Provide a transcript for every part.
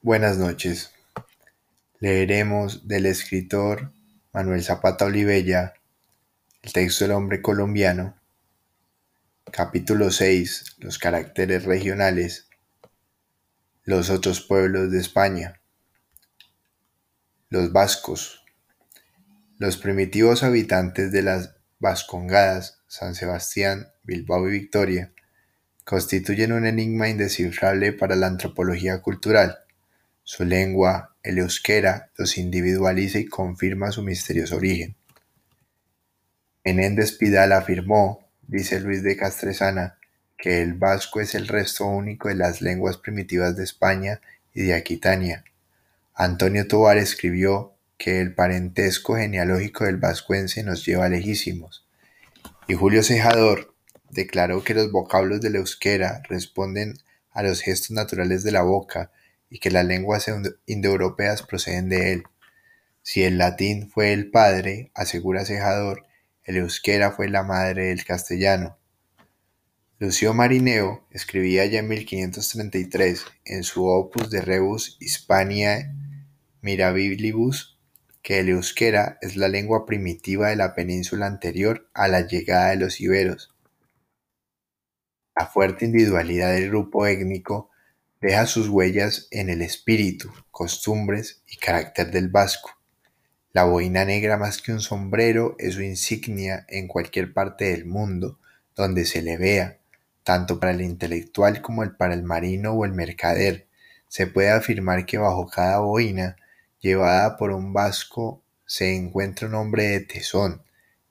Buenas noches. Leeremos del escritor Manuel Zapata Olivella el texto del hombre colombiano, capítulo 6, los caracteres regionales, los otros pueblos de España, los vascos, los primitivos habitantes de las Vascongadas, San Sebastián, Bilbao y Victoria, constituyen un enigma indescifrable para la antropología cultural. Su lengua, el euskera, los individualiza y confirma su misterioso origen. Menéndez Pidal afirmó, dice Luis de Castresana, que el vasco es el resto único de las lenguas primitivas de España y de Aquitania. Antonio Tovar escribió que el parentesco genealógico del vascuense nos lleva lejísimos. Y Julio Cejador declaró que los vocablos del euskera responden a los gestos naturales de la boca y que las lenguas indoeuropeas proceden de él. Si el latín fue el padre, asegura Cejador, el euskera fue la madre del castellano. Lucio Marineo escribía ya en 1533 en su opus de Rebus Hispania Mirabilibus que el euskera es la lengua primitiva de la península anterior a la llegada de los iberos. La fuerte individualidad del grupo étnico deja sus huellas en el espíritu, costumbres y carácter del vasco. La boina negra más que un sombrero es su insignia en cualquier parte del mundo donde se le vea, tanto para el intelectual como para el marino o el mercader. Se puede afirmar que bajo cada boina llevada por un vasco se encuentra un hombre de tesón,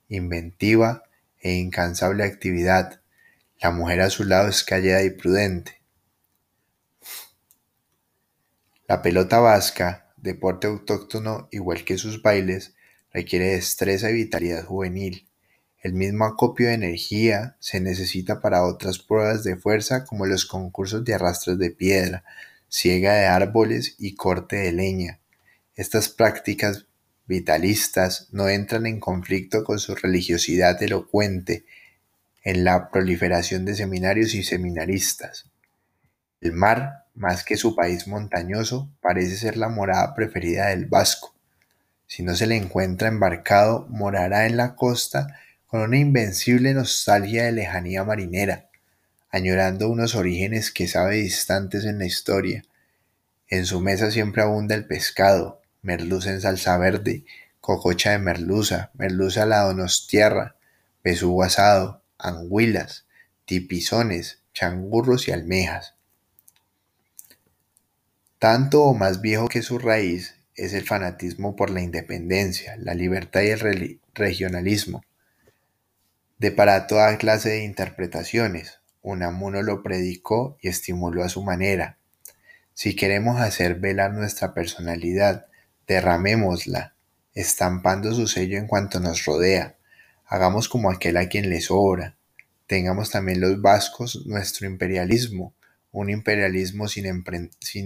inventiva e incansable actividad, la mujer a su lado es callada y prudente. La pelota vasca, deporte autóctono igual que sus bailes, requiere destreza y vitalidad juvenil. El mismo acopio de energía se necesita para otras pruebas de fuerza como los concursos de arrastres de piedra, siega de árboles y corte de leña. Estas prácticas vitalistas no entran en conflicto con su religiosidad elocuente en la proliferación de seminarios y seminaristas. El mar, más que su país montañoso, parece ser la morada preferida del vasco. Si no se le encuentra embarcado, morará en la costa con una invencible nostalgia de lejanía marinera, añorando unos orígenes que sabe distantes en la historia. En su mesa siempre abunda el pescado, merluza en salsa verde, cococha de merluza, merluza a la donostierra, besugo asado, anguilas, tipizones, changurros y almejas. Tanto o más viejo que su raíz es el fanatismo por la independencia, la libertad y el regionalismo, de para toda clase de interpretaciones. Unamuno lo predicó y estimuló a su manera. Si queremos hacer velar nuestra personalidad, derramémosla, estampando su sello en cuanto nos rodea. Hagamos como aquel a quien le sobra. Tengamos también los vascos nuestro imperialismo, un imperialismo sin,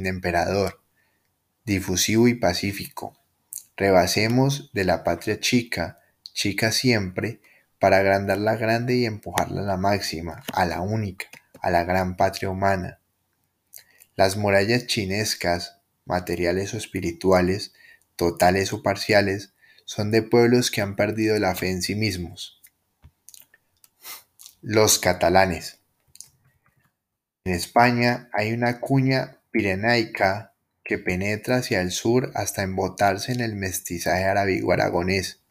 emperador, difusivo y pacífico. Rebasemos de la patria chica, chica siempre, para agrandar la grande y empujarla a la máxima, a la única, a la gran patria humana. Las murallas chinescas, materiales o espirituales, totales o parciales, son de pueblos que han perdido la fe en sí mismos. Los catalanes. En España hay una cuña pirenaica que penetra hacia el sur hasta embotarse en el mestizaje arábigo-aragonés,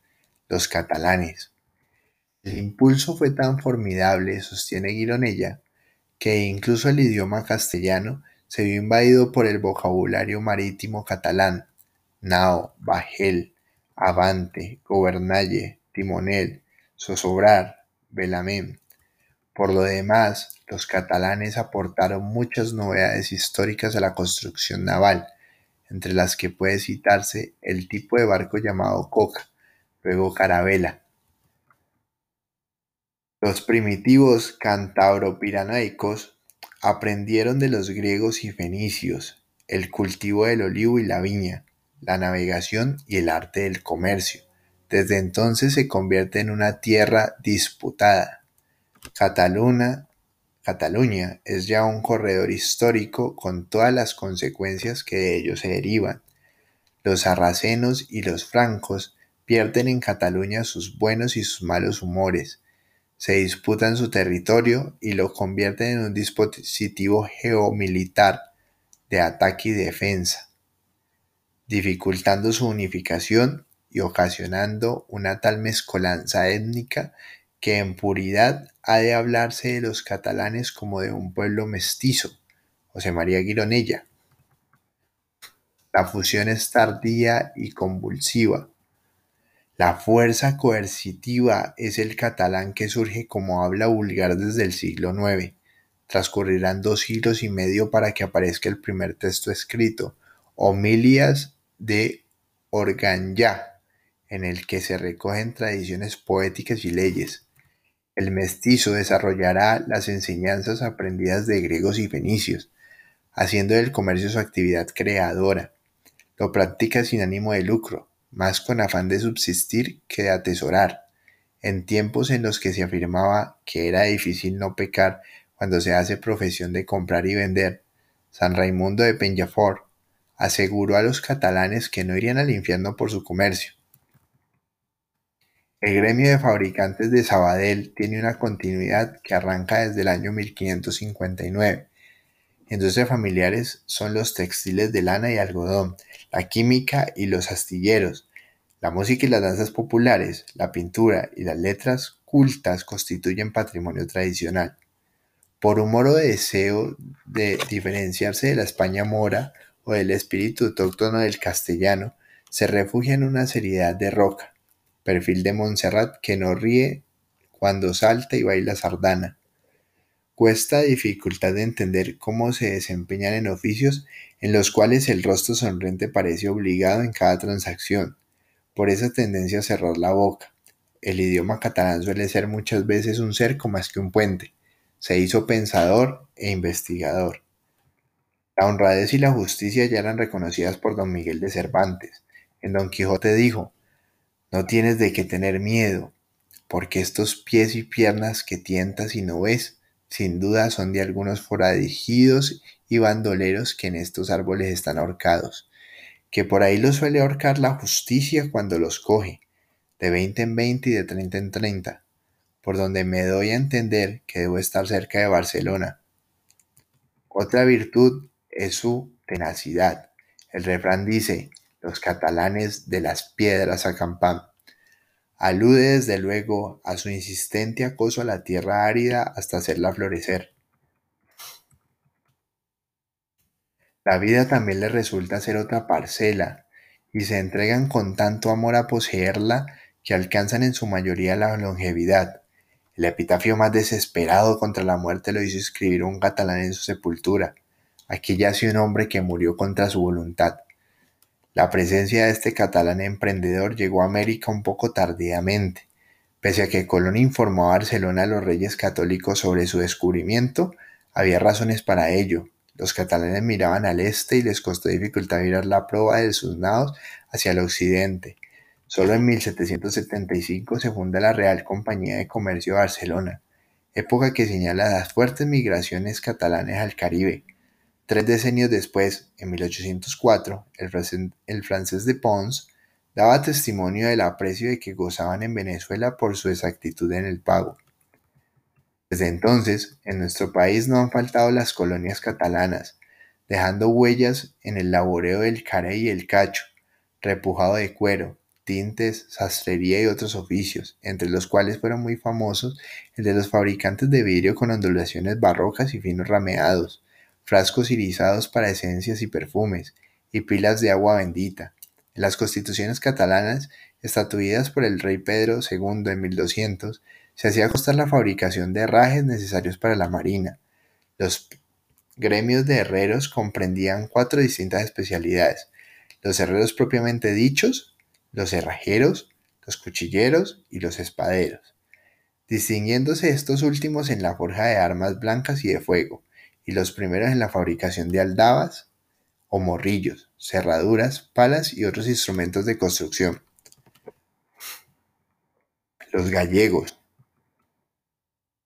los catalanes. El impulso fue tan formidable, sostiene Gironella, que incluso el idioma castellano se vio invadido por el vocabulario marítimo catalán, nao, bajel, Avante, Gobernalle, Timonel, Zosobrar, Belamén. Por lo demás, los catalanes aportaron muchas novedades históricas a la construcción naval, entre las que puede citarse el tipo de barco llamado coca, luego carabela. Los primitivos cantabro-piranaicos aprendieron de los griegos y fenicios el cultivo del olivo y la viña, la navegación y el arte del comercio. Desde entonces se convierte en una tierra disputada. Cataluña es ya un corredor histórico con todas las consecuencias que de ello se derivan. Los sarracenos y los francos pierden en Cataluña sus buenos y sus malos humores, se disputan su territorio y lo convierten en un dispositivo geomilitar de ataque y defensa, dificultando su unificación y ocasionando una tal mezcolanza étnica que en puridad ha de hablarse de los catalanes como de un pueblo mestizo. José María Gironella. La fusión es tardía y convulsiva. La fuerza coercitiva es el catalán que surge como habla vulgar desde el siglo IX. Transcurrirán dos siglos y medio para que aparezca el primer texto escrito, Homilias de Organyá, en el que se recogen tradiciones poéticas y leyes. El mestizo desarrollará las enseñanzas aprendidas de griegos y fenicios, haciendo del comercio su actividad creadora. Lo practica sin ánimo de lucro, más con afán de subsistir que de atesorar. En tiempos en los que se afirmaba que era difícil no pecar cuando se hace profesión de comprar y vender, San Raimundo de Peñafort aseguró a los catalanes que no irían al infierno por su comercio, el gremio de fabricantes de Sabadell tiene una continuidad que arranca desde el año 1559. Industrias familiares son los textiles de lana y algodón, la química y los astilleros, la música y las danzas populares, la pintura y las letras cultas constituyen patrimonio tradicional. Por un moro deseo de diferenciarse de la España mora o del espíritu autóctono del castellano, se refugia en una seriedad de roca, perfil de Montserrat que no ríe cuando salta y baila sardana. Cuesta dificultad de entender cómo se desempeñan en oficios en los cuales el rostro sonriente parece obligado en cada transacción, por esa tendencia a cerrar la boca. El idioma catalán suele ser muchas veces un cerco más que un puente. Se hizo pensador e investigador. La honradez y la justicia ya eran reconocidas por don Miguel de Cervantes. En Don Quijote dijo, no tienes de qué tener miedo, porque estos pies y piernas que tientas y no ves, sin duda son de algunos foradigidos y bandoleros que en estos árboles están ahorcados, que por ahí los suele ahorcar la justicia cuando los coge, de veinte en veinte y de treinta en treinta, por donde me doy a entender que debo estar cerca de Barcelona. Otra virtud es su tenacidad. El refrán dice, los catalanes de las piedras acampan. Alude desde luego a su insistente acoso a la tierra árida hasta hacerla florecer. La vida también le resulta ser otra parcela, y se entregan con tanto amor a poseerla que alcanzan en su mayoría la longevidad. El epitafio más desesperado contra la muerte lo hizo escribir un catalán en su sepultura. Aquí yace un hombre que murió contra su voluntad. La presencia de este catalán emprendedor llegó a América un poco tardíamente. Pese a que Colón informó a Barcelona a los reyes católicos sobre su descubrimiento, había razones para ello. Los catalanes miraban al este y les costó dificultad mirar la proa de sus nados hacia el occidente. Solo en 1775 se funda la Real Compañía de Comercio de Barcelona, época que señala las fuertes migraciones catalanes al Caribe. Tres decenios después, en 1804, el, francés de Pons daba testimonio del aprecio de que gozaban en Venezuela por su exactitud en el pago. Desde entonces, en nuestro país no han faltado las colonias catalanas, dejando huellas en el laboreo del carey y el cacho, repujado de cuero, tintes, sastrería y otros oficios, entre los cuales fueron muy famosos el de los fabricantes de vidrio con ondulaciones barrocas y finos rameados, frascos irisados para esencias y perfumes, y pilas de agua bendita. En las constituciones catalanas, estatuidas por el rey Pedro II en 1200, se hacía costar la fabricación de herrajes necesarios para la marina. Los gremios de herreros comprendían cuatro distintas especialidades, los herreros propiamente dichos, los herrajeros, los cuchilleros y los espaderos, distinguiéndose estos últimos en la forja de armas blancas y de fuego, y los primeros en la fabricación de aldabas o morrillos, cerraduras, palas y otros instrumentos de construcción. Los gallegos.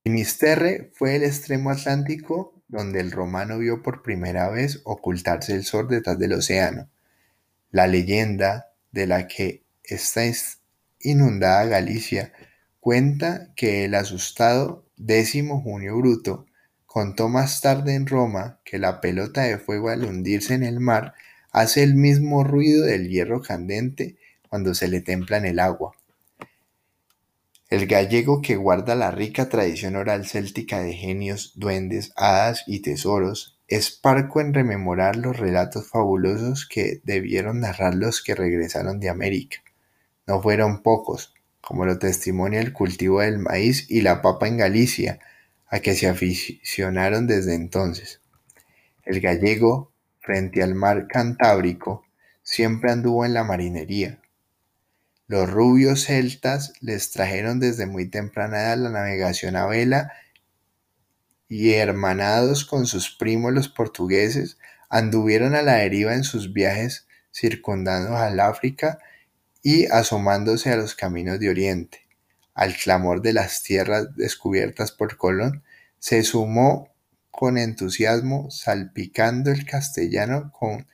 Finisterre fue el extremo atlántico donde el romano vio por primera vez ocultarse el sol detrás del océano. La leyenda de la que está inundada Galicia cuenta que el asustado décimo Junio Bruto contó más tarde en Roma que la pelota de fuego al hundirse en el mar hace el mismo ruido del hierro candente cuando se le templa en el agua. El gallego que guarda la rica tradición oral céltica de genios, duendes, hadas y tesoros, es parco en rememorar los relatos fabulosos que debieron narrar los que regresaron de América. No fueron pocos, como lo testimonia el cultivo del maíz y la papa en Galicia, a que se aficionaron desde entonces. El gallego, frente al mar Cantábrico, siempre anduvo en la marinería. Los rubios celtas les trajeron desde muy temprana edad la navegación a vela y hermanados con sus primos los portugueses, anduvieron a la deriva en sus viajes circundando al África y asomándose a los caminos de Oriente. Al clamor de las tierras descubiertas por Colón, se sumó con entusiasmo, salpicando el castellano con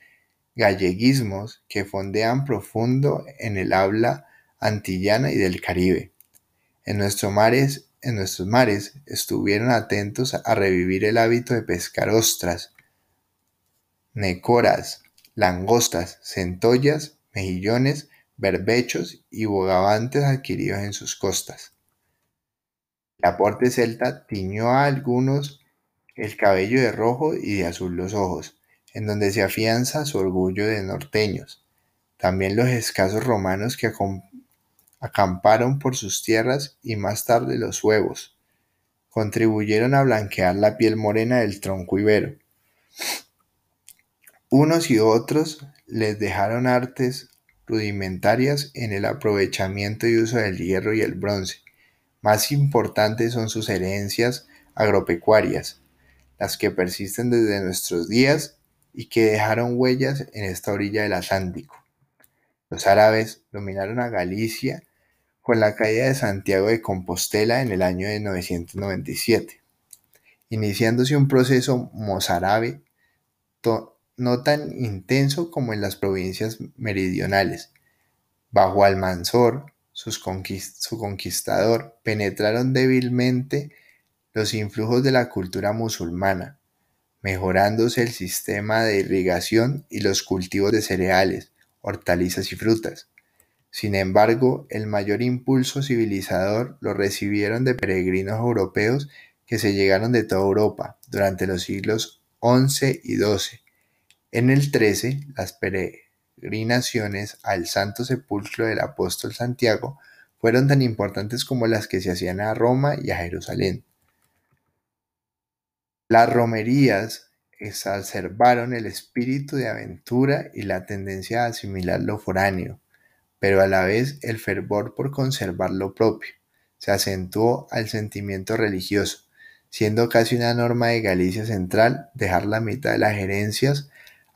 galleguismos que fondean profundo en el habla antillana y del Caribe. En nuestros mares en nuestros mares estuvieron atentos a revivir el hábito de pescar ostras, necoras, langostas, centollas, mejillones, berbechos y bogavantes adquiridos en sus costas. El aporte celta tiñó a algunos el cabello de rojo y de azul los ojos, en donde se afianza su orgullo de norteños. También los escasos romanos que acamparon por sus tierras y más tarde los huevos, contribuyeron a blanquear la piel morena del tronco ibero. Unos y otros les dejaron artes rudimentarias en el aprovechamiento y uso del hierro y el bronce. Más importantes son sus herencias agropecuarias, las que persisten desde nuestros días y que dejaron huellas en esta orilla del Atlántico. Los árabes dominaron a Galicia con la caída de Santiago de Compostela en el año de 997, iniciándose un proceso mozárabe no tan intenso como en las provincias meridionales. Bajo Almanzor, su conquistador, penetraron débilmente los influjos de la cultura musulmana, mejorándose el sistema de irrigación y los cultivos de cereales, hortalizas y frutas. Sin embargo, el mayor impulso civilizador lo recibieron de peregrinos europeos que se llegaron de toda Europa durante los siglos XI y XII. En el XIII, las al Santo Sepulcro del apóstol Santiago fueron tan importantes como las que se hacían a Roma y a Jerusalén. Las romerías exacerbaron el espíritu de aventura y la tendencia a asimilar lo foráneo, pero a la vez el fervor por conservar lo propio. Se acentuó al sentimiento religioso, siendo casi una norma de Galicia Central dejar la mitad de las gerencias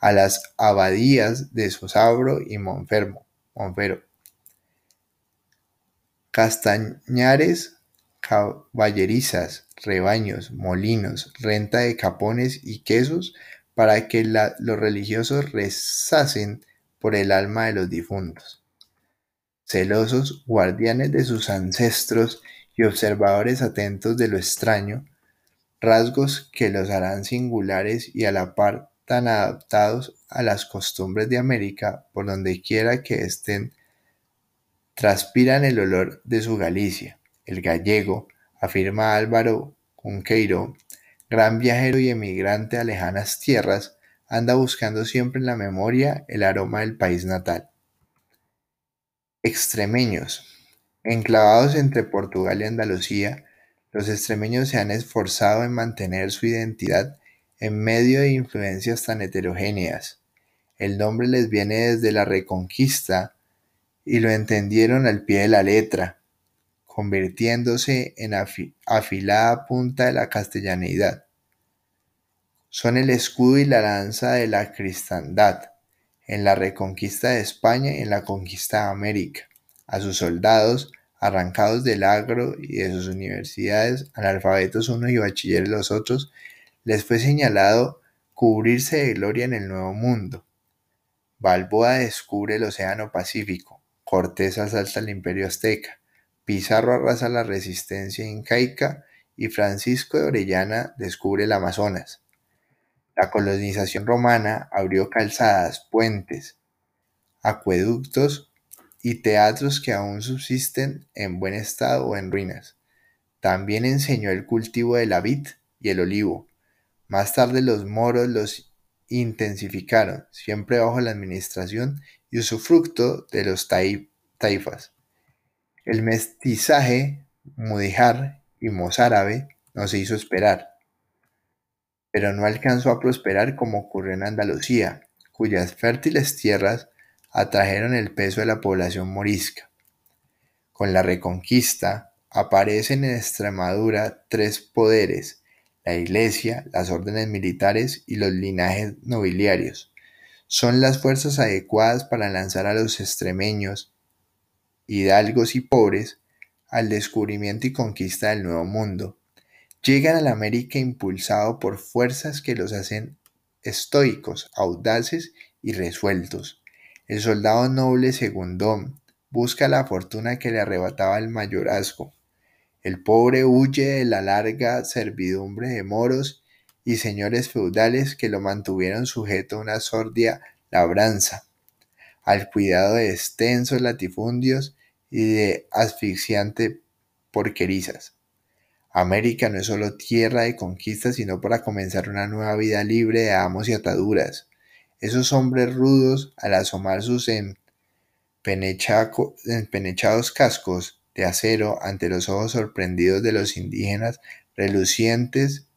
a las abadías de Sosabro y Monfermo, Monfero. Castañares, caballerizas, rebaños, molinos, renta de capones y quesos para que los religiosos rezasen por el alma de los difuntos celosos guardianes de sus ancestros y observadores atentos de lo extraño, rasgos que los harán singulares y a la par tan adaptados a las costumbres de América por donde quiera que estén, transpiran el olor de su Galicia. El gallego, afirma Álvaro Conqueiro, gran viajero y emigrante a lejanas tierras, anda buscando siempre en la memoria el aroma del país natal. Extremeños. Enclavados entre Portugal y Andalucía, los extremeños se han esforzado en mantener su identidad en medio de influencias tan heterogéneas. El nombre les viene desde la Reconquista y lo entendieron al pie de la letra, convirtiéndose en afilada punta de la castellanidad. Son el escudo y la lanza de la cristandad en la reconquista de España y en la conquista de América. A sus soldados, arrancados del agro y de sus universidades, analfabetos unos y bachilleres los otros, les fue señalado cubrirse de gloria en el Nuevo Mundo. Balboa descubre el Océano Pacífico, Cortés asalta el Imperio Azteca, Pizarro arrasa la resistencia incaica y Francisco de Orellana descubre el Amazonas. La colonización romana abrió calzadas, puentes, acueductos y teatros que aún subsisten en buen estado o en ruinas. También enseñó el cultivo de la vid y el olivo. Más tarde los moros los intensificaron, siempre bajo la administración y usufructo de los taifas. El mestizaje mudijar y mozárabe no se hizo esperar, pero no alcanzó a prosperar como ocurrió en Andalucía, cuyas fértiles tierras atrajeron el peso de la población morisca. Con la reconquista aparecen en Extremadura tres poderes, la iglesia, las órdenes militares y los linajes nobiliarios. Son las fuerzas adecuadas para lanzar a los extremeños, hidalgos y pobres, al descubrimiento y conquista del Nuevo Mundo. Llegan a la América impulsado por fuerzas que los hacen estoicos, audaces y resueltos. El soldado noble Segundón busca la fortuna que le arrebataba el mayorazgo. El pobre huye de la larga servidumbre de moros y señores feudales que lo mantuvieron sujeto a una sordia labranza, al cuidado de extensos latifundios y de asfixiante porquerizas. América no es solo tierra de conquistas, sino para comenzar una nueva vida libre de amos y ataduras. Esos hombres rudos, al asomar sus empenechados cascos de acero ante los ojos sorprendidos de los indígenas, relucientes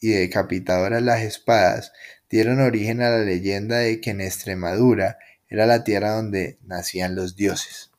y decapitadoras las espadas, dieron origen a la leyenda de que en Extremadura era la tierra donde nacían los dioses.